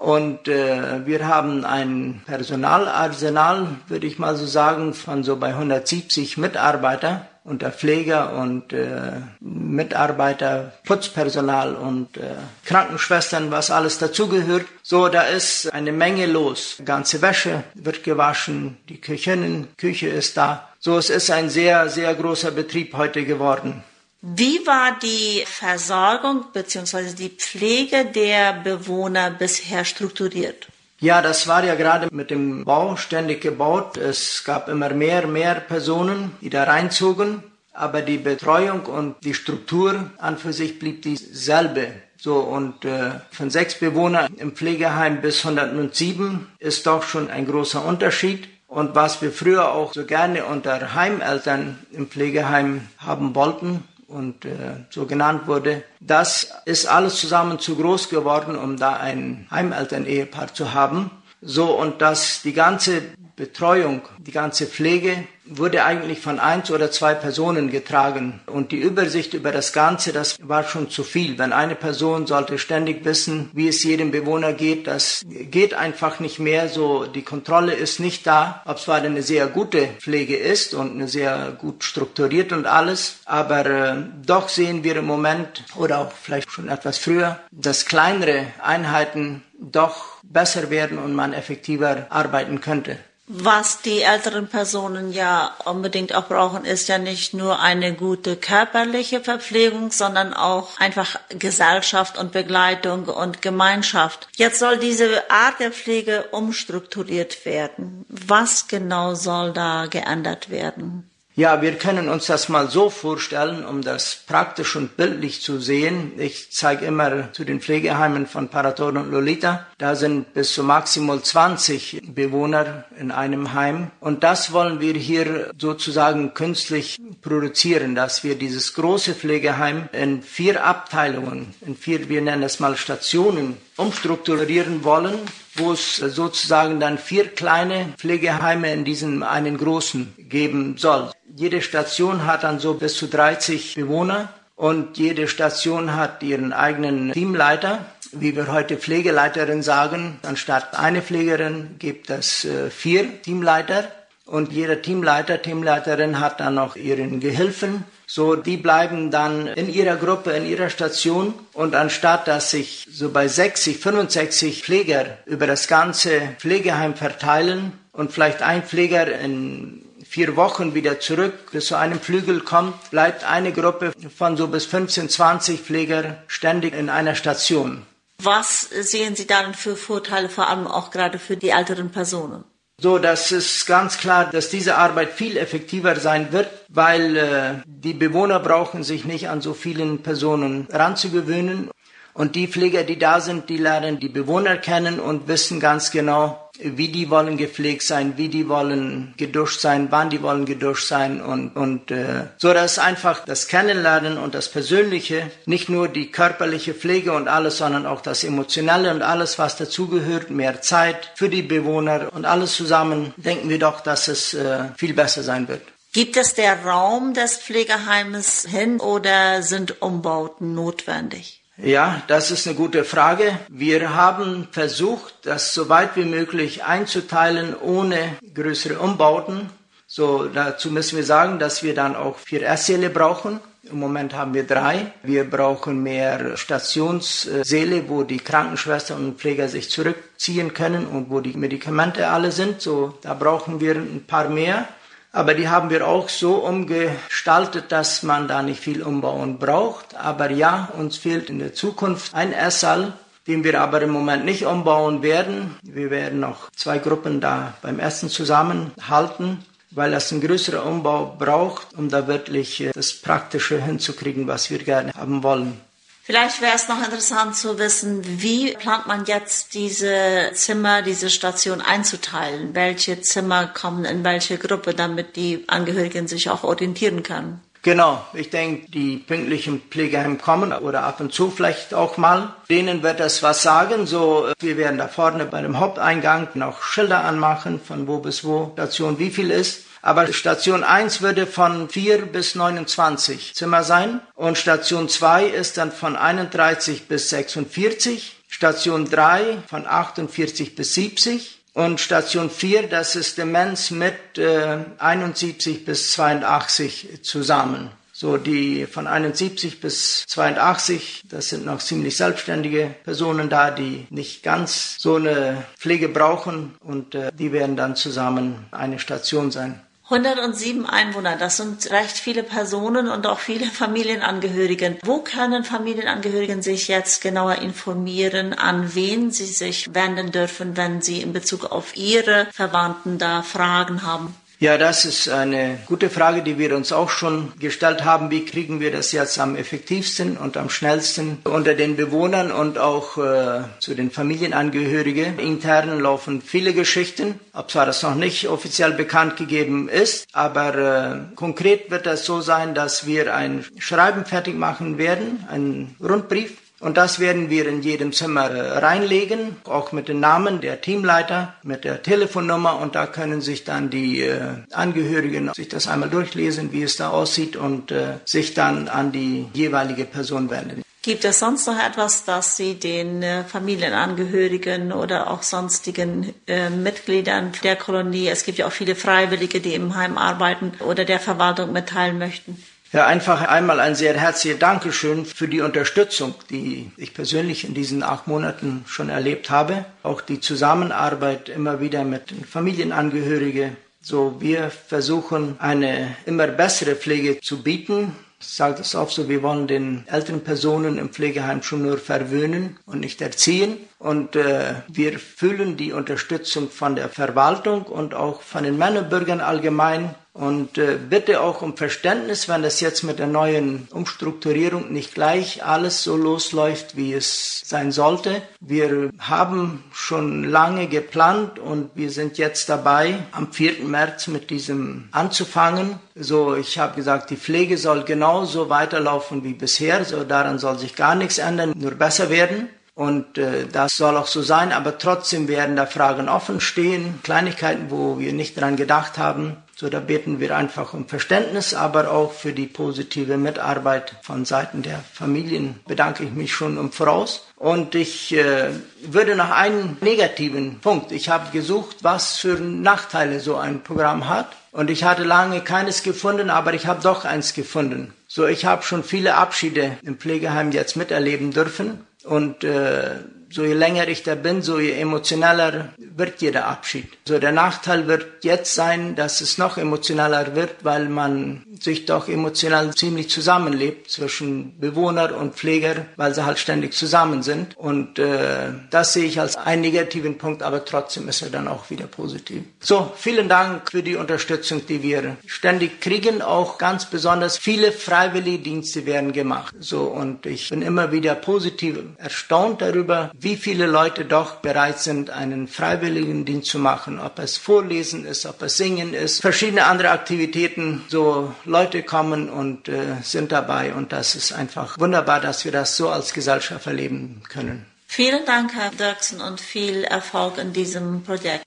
Und äh, wir haben ein Personalarsenal, würde ich mal so sagen, von so bei 170 Mitarbeiter unter Pfleger und äh, Mitarbeiter, Putzpersonal und äh, Krankenschwestern, was alles dazugehört. So, da ist eine Menge los. Ganze Wäsche wird gewaschen, die Köchinnen, Küche ist da. So, es ist ein sehr, sehr großer Betrieb heute geworden. Wie war die Versorgung bzw. die Pflege der Bewohner bisher strukturiert? Ja, das war ja gerade mit dem Bau ständig gebaut. Es gab immer mehr, mehr Personen, die da reinzogen. Aber die Betreuung und die Struktur an für sich blieb dieselbe. So, und äh, von sechs Bewohnern im Pflegeheim bis 107 ist doch schon ein großer Unterschied. Und was wir früher auch so gerne unter Heimeltern im Pflegeheim haben wollten, und äh, so genannt wurde. Das ist alles zusammen zu groß geworden, um da ein Heimelternehepaar zu haben. So und dass die ganze Betreuung, die ganze Pflege wurde eigentlich von eins oder zwei Personen getragen. Und die Übersicht über das Ganze, das war schon zu viel. Wenn eine Person sollte ständig wissen, wie es jedem Bewohner geht, das geht einfach nicht mehr. So, die Kontrolle ist nicht da. Ob zwar eine sehr gute Pflege ist und eine sehr gut strukturiert und alles, aber äh, doch sehen wir im Moment oder auch vielleicht schon etwas früher, dass kleinere Einheiten doch besser werden und man effektiver arbeiten könnte. Was die älteren Personen ja unbedingt auch brauchen, ist ja nicht nur eine gute körperliche Verpflegung, sondern auch einfach Gesellschaft und Begleitung und Gemeinschaft. Jetzt soll diese Art der Pflege umstrukturiert werden. Was genau soll da geändert werden? Ja, wir können uns das mal so vorstellen, um das praktisch und bildlich zu sehen. Ich zeige immer zu den Pflegeheimen von Parator und Lolita. Da sind bis zu maximal 20 Bewohner in einem Heim. Und das wollen wir hier sozusagen künstlich produzieren, dass wir dieses große Pflegeheim in vier Abteilungen, in vier, wir nennen es mal Stationen, umstrukturieren wollen, wo es sozusagen dann vier kleine Pflegeheime in diesem einen großen geben soll. Jede Station hat dann so bis zu 30 Bewohner und jede Station hat ihren eigenen Teamleiter. Wie wir heute Pflegeleiterin sagen, anstatt eine Pflegerin gibt es äh, vier Teamleiter und jeder Teamleiter, Teamleiterin hat dann noch ihren Gehilfen. So, die bleiben dann in ihrer Gruppe, in ihrer Station und anstatt dass sich so bei 60, 65 Pfleger über das ganze Pflegeheim verteilen und vielleicht ein Pfleger in vier Wochen wieder zurück bis zu einem Flügel kommt, bleibt eine Gruppe von so bis 15, 20 Pfleger ständig in einer Station. Was sehen Sie dann für Vorteile, vor allem auch gerade für die älteren Personen? So, das ist ganz klar, dass diese Arbeit viel effektiver sein wird, weil äh, die Bewohner brauchen sich nicht an so vielen Personen ranzugewöhnen Und die Pfleger, die da sind, die lernen die Bewohner kennen und wissen ganz genau, wie die wollen gepflegt sein, wie die wollen geduscht sein, wann die wollen geduscht sein und, und äh, so dass einfach das Kennenlernen und das Persönliche, nicht nur die körperliche Pflege und alles, sondern auch das Emotionelle und alles, was dazugehört, mehr Zeit für die Bewohner und alles zusammen, denken wir doch, dass es äh, viel besser sein wird. Gibt es der Raum des Pflegeheimes hin oder sind Umbauten notwendig? Ja, das ist eine gute Frage. Wir haben versucht, das so weit wie möglich einzuteilen, ohne größere Umbauten. So, dazu müssen wir sagen, dass wir dann auch vier Esssäle brauchen. Im Moment haben wir drei. Wir brauchen mehr Stationssäle, wo die Krankenschwestern und Pfleger sich zurückziehen können und wo die Medikamente alle sind. So, da brauchen wir ein paar mehr. Aber die haben wir auch so umgestaltet, dass man da nicht viel umbauen braucht. Aber ja, uns fehlt in der Zukunft ein Esssaal, den wir aber im Moment nicht umbauen werden. Wir werden noch zwei Gruppen da beim Essen zusammenhalten, weil das ein größerer Umbau braucht, um da wirklich äh, das Praktische hinzukriegen, was wir gerne haben wollen. Vielleicht wäre es noch interessant zu wissen, wie plant man jetzt diese Zimmer, diese Station einzuteilen? Welche Zimmer kommen in welche Gruppe, damit die Angehörigen sich auch orientieren können? Genau, ich denke, die pünktlichen Pflegeheim kommen oder ab und zu vielleicht auch mal. Denen wird das was sagen. So, wir werden da vorne bei dem Haupteingang noch Schilder anmachen, von wo bis wo Station wie viel ist. Aber Station 1 würde von 4 bis 29 Zimmer sein und Station 2 ist dann von 31 bis 46, Station 3 von 48 bis 70 und Station 4, das ist Demenz mit äh, 71 bis 82 zusammen. So die von 71 bis 82, das sind noch ziemlich selbstständige Personen da, die nicht ganz so eine Pflege brauchen und äh, die werden dann zusammen eine Station sein. 107 Einwohner, das sind recht viele Personen und auch viele Familienangehörigen. Wo können Familienangehörigen sich jetzt genauer informieren, an wen sie sich wenden dürfen, wenn sie in Bezug auf ihre Verwandten da Fragen haben? Ja, das ist eine gute Frage, die wir uns auch schon gestellt haben. Wie kriegen wir das jetzt am effektivsten und am schnellsten unter den Bewohnern und auch äh, zu den Familienangehörigen? Intern laufen viele Geschichten, ob zwar das noch nicht offiziell bekannt gegeben ist, aber äh, konkret wird das so sein, dass wir ein Schreiben fertig machen werden, einen Rundbrief und das werden wir in jedem Zimmer äh, reinlegen, auch mit den Namen der Teamleiter, mit der Telefonnummer und da können sich dann die äh, Angehörigen sich das einmal durchlesen, wie es da aussieht und äh, sich dann an die jeweilige Person wenden. Gibt es sonst noch etwas, das Sie den Familienangehörigen oder auch sonstigen äh, Mitgliedern der Kolonie, es gibt ja auch viele Freiwillige, die im Heim arbeiten, oder der Verwaltung mitteilen möchten? Ja, einfach einmal ein sehr herzliches Dankeschön für die Unterstützung, die ich persönlich in diesen acht Monaten schon erlebt habe. Auch die Zusammenarbeit immer wieder mit den Familienangehörigen. So, wir versuchen eine immer bessere Pflege zu bieten. Ich sage das auch so, wir wollen den älteren Personen im Pflegeheim schon nur verwöhnen und nicht erziehen. Und äh, wir fühlen die Unterstützung von der Verwaltung und auch von den Männerbürgern allgemein und äh, bitte auch um Verständnis, wenn das jetzt mit der neuen Umstrukturierung nicht gleich alles so losläuft, wie es sein sollte. Wir haben schon lange geplant und wir sind jetzt dabei, am 4. März mit diesem anzufangen. So, ich habe gesagt, die Pflege soll genauso weiterlaufen wie bisher. So, daran soll sich gar nichts ändern, nur besser werden. Und äh, das soll auch so sein, aber trotzdem werden da Fragen offen stehen, Kleinigkeiten, wo wir nicht dran gedacht haben. So, da beten wir einfach um Verständnis, aber auch für die positive Mitarbeit von Seiten der Familien bedanke ich mich schon im Voraus. Und ich äh, würde noch einen negativen Punkt. Ich habe gesucht, was für Nachteile so ein Programm hat. Und ich hatte lange keines gefunden, aber ich habe doch eins gefunden. So, ich habe schon viele Abschiede im Pflegeheim jetzt miterleben dürfen. Und äh, so je länger ich da bin, so je emotionaler wird jeder Abschied. So der Nachteil wird jetzt sein, dass es noch emotionaler wird, weil man sich doch emotional ziemlich zusammenlebt zwischen Bewohner und Pfleger, weil sie halt ständig zusammen sind. Und äh, das sehe ich als einen negativen Punkt, aber trotzdem ist er dann auch wieder positiv. So, vielen Dank für die Unterstützung, die wir ständig kriegen. Auch ganz besonders viele freiwillige Dienste werden gemacht. So, und ich bin immer wieder positiv erstaunt darüber, wie viele Leute doch bereit sind, einen freiwilligen Dienst zu machen. Ob es Vorlesen ist, ob es Singen ist, verschiedene andere Aktivitäten. So, Leute kommen und äh, sind dabei und das ist einfach wunderbar, dass wir das so als Gesellschaft erleben können. Vielen Dank, Herr Dirksen, und viel Erfolg in diesem Projekt.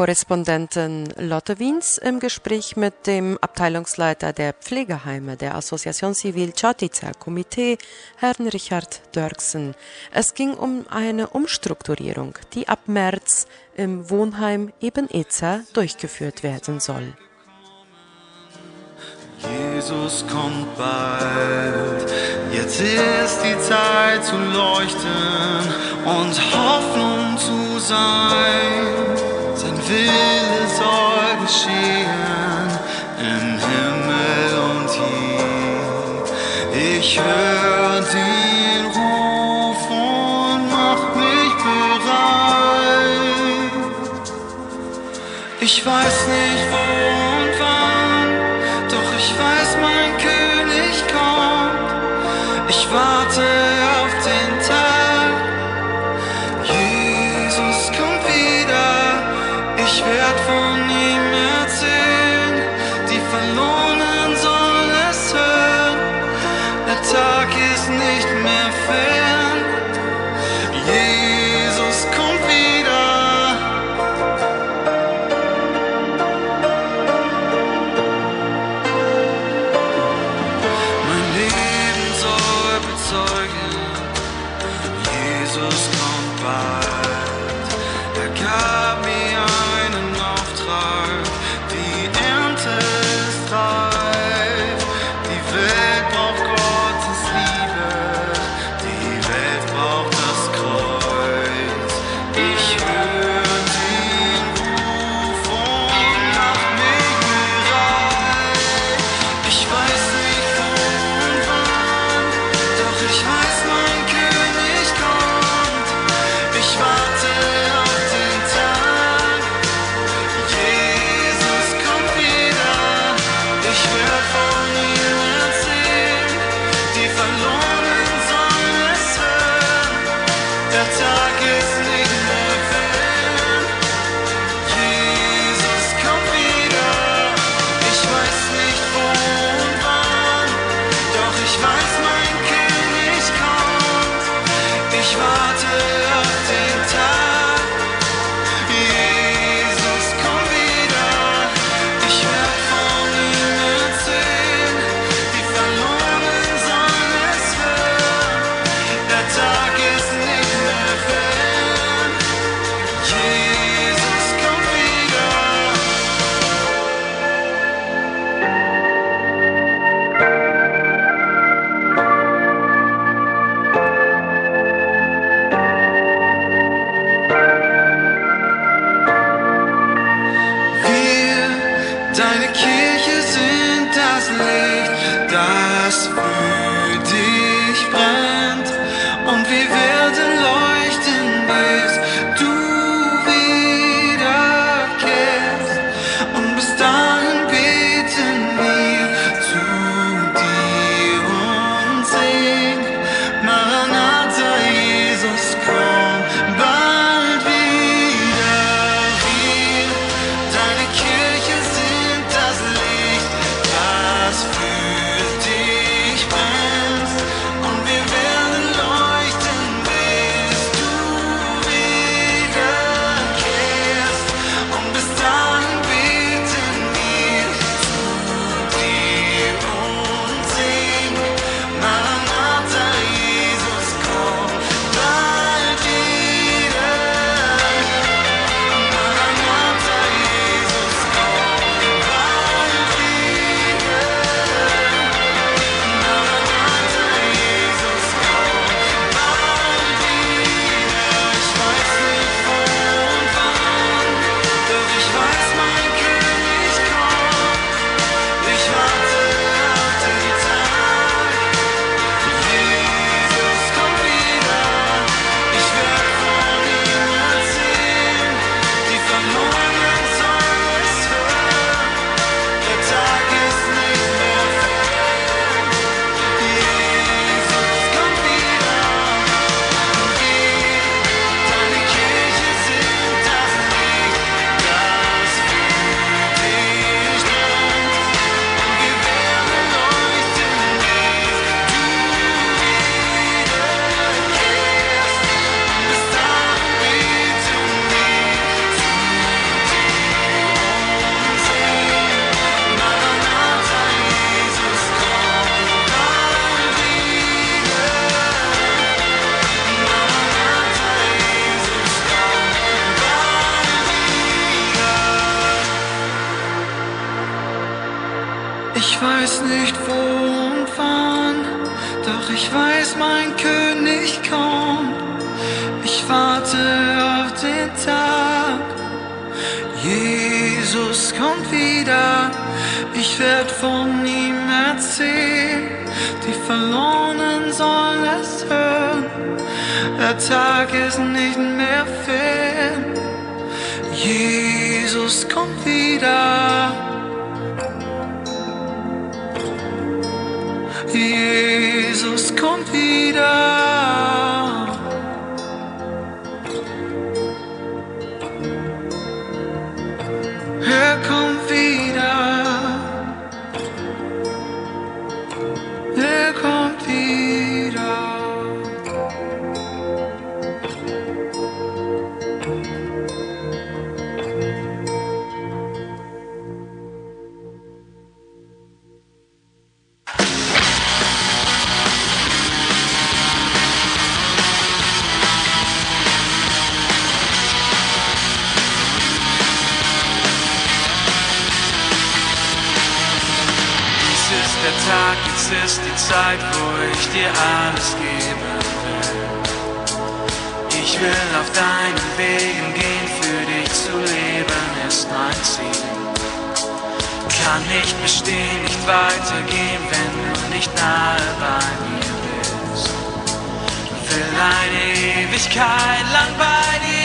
Korrespondentin Lotte Wiens im Gespräch mit dem Abteilungsleiter der Pflegeheime der Association Civil Čatica Komitee, Herrn Richard Dörksen. Es ging um eine Umstrukturierung, die ab März im Wohnheim Eben-Ezer durchgeführt werden soll. Jesus kommt bald, jetzt ist die Zeit zu leuchten und Hoffnung zu sein. Sein Wille soll geschehen im Himmel und hier. Ich höre den Ruf und mach mich bereit. Ich weiß nicht wo Tag, jetzt ist die Zeit, wo ich dir alles geben will. Ich will auf deinen Wegen gehen, für dich zu leben ist mein Ziel. Kann nicht bestehen, nicht weitergehen, wenn du nicht nahe bei mir bist. Will eine Ewigkeit lang bei dir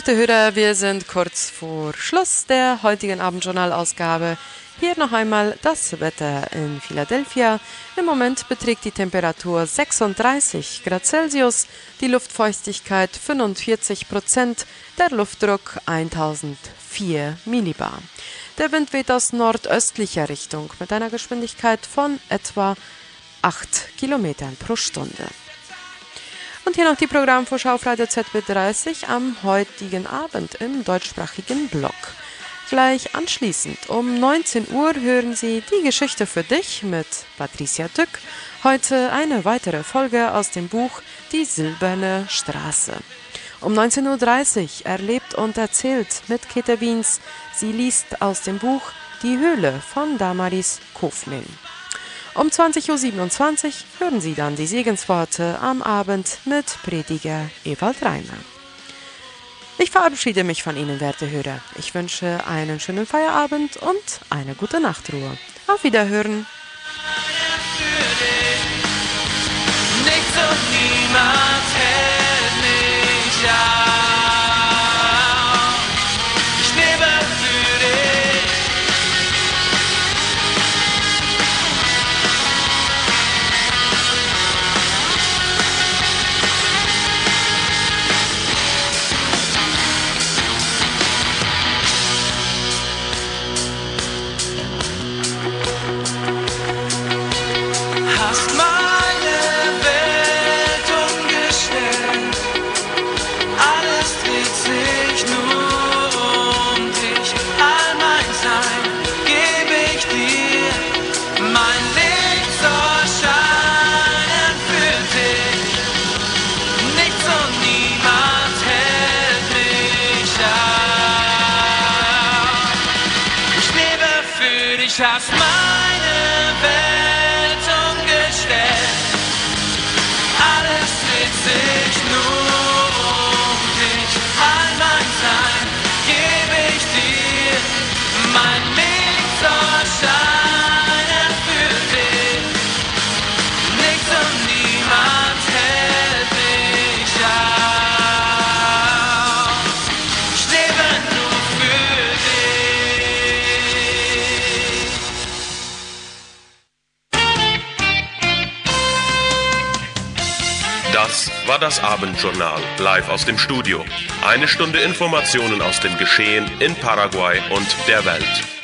Werte Hörer, wir sind kurz vor Schluss der heutigen Abendjournalausgabe. Hier noch einmal das Wetter in Philadelphia. Im Moment beträgt die Temperatur 36 Grad Celsius, die Luftfeuchtigkeit 45 Prozent, der Luftdruck 1004 Millibar. Der Wind weht aus nordöstlicher Richtung mit einer Geschwindigkeit von etwa 8 Kilometern pro Stunde. Und hier noch die Programmvorschau auf Radio ZB30 am heutigen Abend im deutschsprachigen Blog. Gleich anschließend um 19 Uhr hören Sie die Geschichte für dich mit Patricia Dück. Heute eine weitere Folge aus dem Buch Die silberne Straße. Um 19.30 Uhr erlebt und erzählt mit Käthe Wiens. Sie liest aus dem Buch Die Höhle von Damaris Kofmin. Um 20.27 Uhr hören Sie dann die Segensworte am Abend mit Prediger Ewald Reimer. Ich verabschiede mich von Ihnen, werte Hörer. Ich wünsche einen schönen Feierabend und eine gute Nachtruhe. Auf Wiederhören. Nichts und niemand hält mich auf. Das Abendjournal live aus dem Studio. Eine Stunde Informationen aus dem Geschehen in Paraguay und der Welt.